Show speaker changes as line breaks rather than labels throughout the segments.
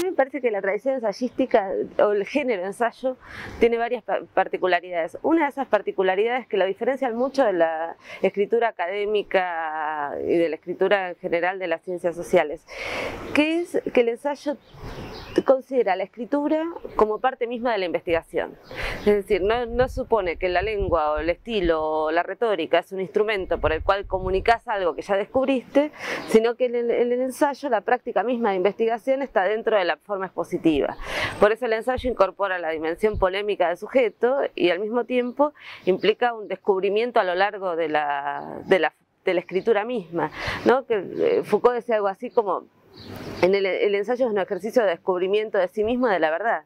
mí me parece que la tradición ensayística o el género ensayo tiene varias particularidades. Una de esas particularidades que lo diferencian mucho de la escritura académica y de la escritura en general de las ciencias sociales, que es que el ensayo considera la escritura como parte misma de la investigación. Es decir, no, supone que la lengua o el estilo o la retórica es un instrumento por el cual comunicas algo que ya descubriste, sino que en el, ensayo la práctica misma de investigación está dentro de la forma expositiva. Por eso el ensayo incorpora la dimensión polémica del sujeto y al mismo tiempo implica un descubrimiento a lo largo de la, de la, de la escritura misma. ¿no? Que eh, Foucault decía algo así como en el, ensayo es un ejercicio de descubrimiento de sí mismo, de la verdad.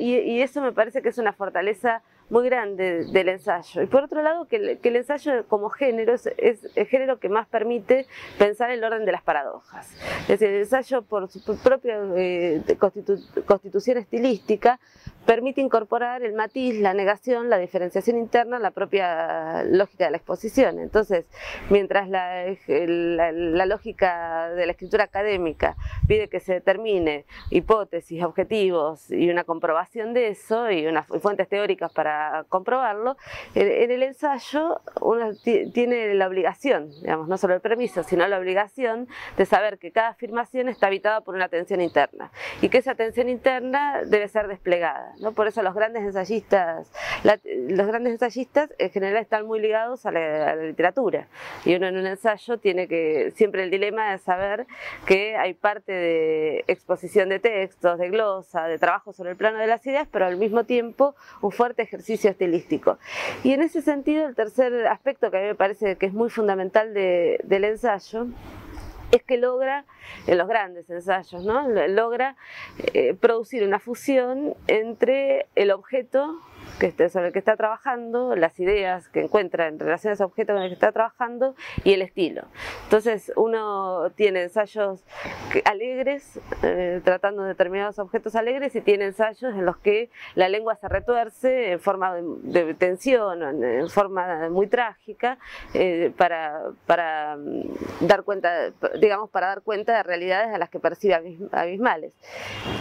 Y, eso me parece que es una fortaleza muy grande del ensayo. Y por otro lado, que el, ensayo como género es, el género que más permite pensar el orden de las paradojas. Es decir, el ensayo por su propia eh, constitución estilística permite incorporar el matiz, la negación, la diferenciación interna, la propia lógica de la exposición. Entonces, mientras la, lógica de la escritura académica pide que se determine hipótesis, objetivos y una comprobación de eso y unas fuentes teóricas para comprobarlo, en, el ensayo uno tiene la obligación, digamos, no solo el permiso, sino la obligación de saber que cada afirmación está habitada por una tensión interna y que esa tensión interna debe ser desplegada. Por eso los grandes ensayistas, los grandes ensayistas en general están muy ligados a la, literatura y uno en un ensayo tiene que, siempre el dilema es saber que hay parte de exposición de textos, de glosa, de trabajo sobre el plano de las ideas, pero al mismo tiempo un fuerte ejercicio estilístico. Y en ese sentido el tercer aspecto que a mí me parece que es muy fundamental del ensayo es que logra, en los grandes ensayos, ¿no? logra eh, producir una fusión entre el objeto que sobre el que está trabajando, las ideas que encuentra en relación a ese objeto con el que está trabajando y el estilo. Entonces uno tiene ensayos alegres, eh, tratando determinados objetos alegres, y tiene ensayos en los que la lengua se retuerce en forma de, tensión, en, forma muy trágica, eh, para, para mm, dar cuenta, digamos, para dar cuenta de realidades a las que percibe abismales.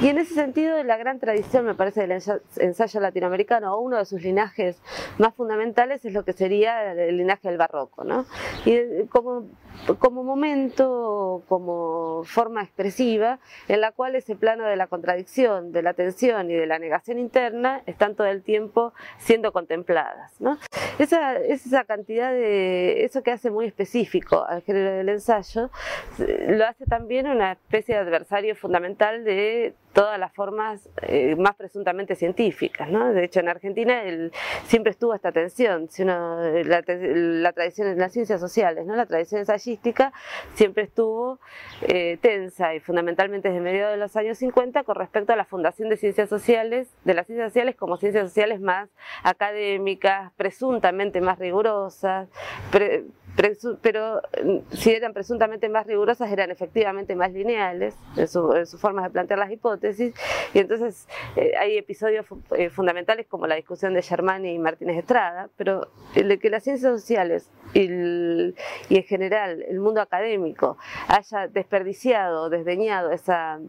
Y en ese sentido, la gran tradición, me parece, del ensayo latinoamericano, uno de sus linajes más fundamentales es lo que sería el linaje del barroco. ¿no? Y eh, como, como momento, como forma expresiva, en la cual ese plano de la contradicción, de la tensión y de la negación interna están todo el tiempo siendo contempladas. ¿no? Esa, esa cantidad de, eso que hace muy específico al género del ensayo, lo hace también una especie de adversario fundamental de todas las formas eh, más presuntamente científicas. ¿no? De hecho, en Argentina siempre estuvo esta tensión. Si la, tradición en las ciencias sociales, ¿no? la tradición ensayística, siempre estuvo eh, tensa y fundamentalmente desde mediados de los años 50 con respecto a la fundación de ciencias sociales, de las ciencias sociales como ciencias sociales más académicas, presuntamente más rigurosas, pero mm, si eran presuntamente más rigurosas, eran efectivamente más lineales en, sus formas de plantear las hipótesis. Y entonces eh, hay episodios eh, fundamentales como la discusión de Germani y Martínez Estrada, pero el que las ciencias sociales y, y en general el mundo académico haya desperdiciado, desdeñado esa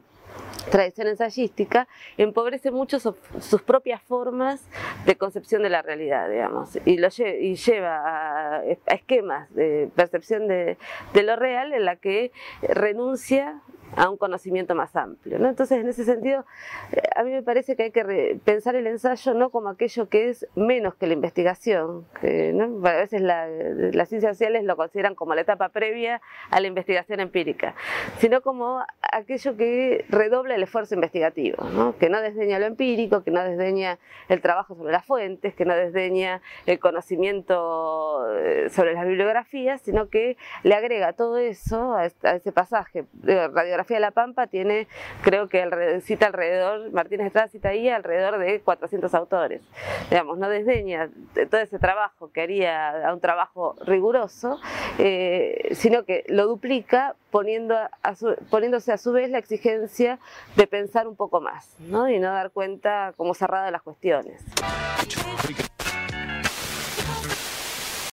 tradición ensayística, empobrece mucho sus propias formas de concepción de la realidad, digamos, y, lo y lleva a, esquemas de percepción de, de, lo real en la que renuncia a un conocimiento más amplio. ¿no? Entonces, en ese sentido, eh, a mí me parece que hay que pensar el ensayo no como aquello que es menos que la investigación. A veces las ciencias sociales lo consideran como la etapa previa a la investigación empírica, sino como aquello que redobla el esfuerzo investigativo, ¿no? que no desdeña lo empírico, que no desdeña el trabajo sobre las fuentes, que no desdeña el conocimiento eh, sobre las bibliografías, sino que le agrega todo eso a, ese pasaje de radiografía de la Pampa tiene, creo que cita alrededor, Martínez Estrada cita ahí alrededor de 400 autores. Digamos, no desdeña todo ese trabajo que haría a un trabajo riguroso, eh, sino que lo duplica poniendo poniéndose a su vez la exigencia de pensar un poco más ¿no? y no dar cuenta como cerrada de las cuestiones.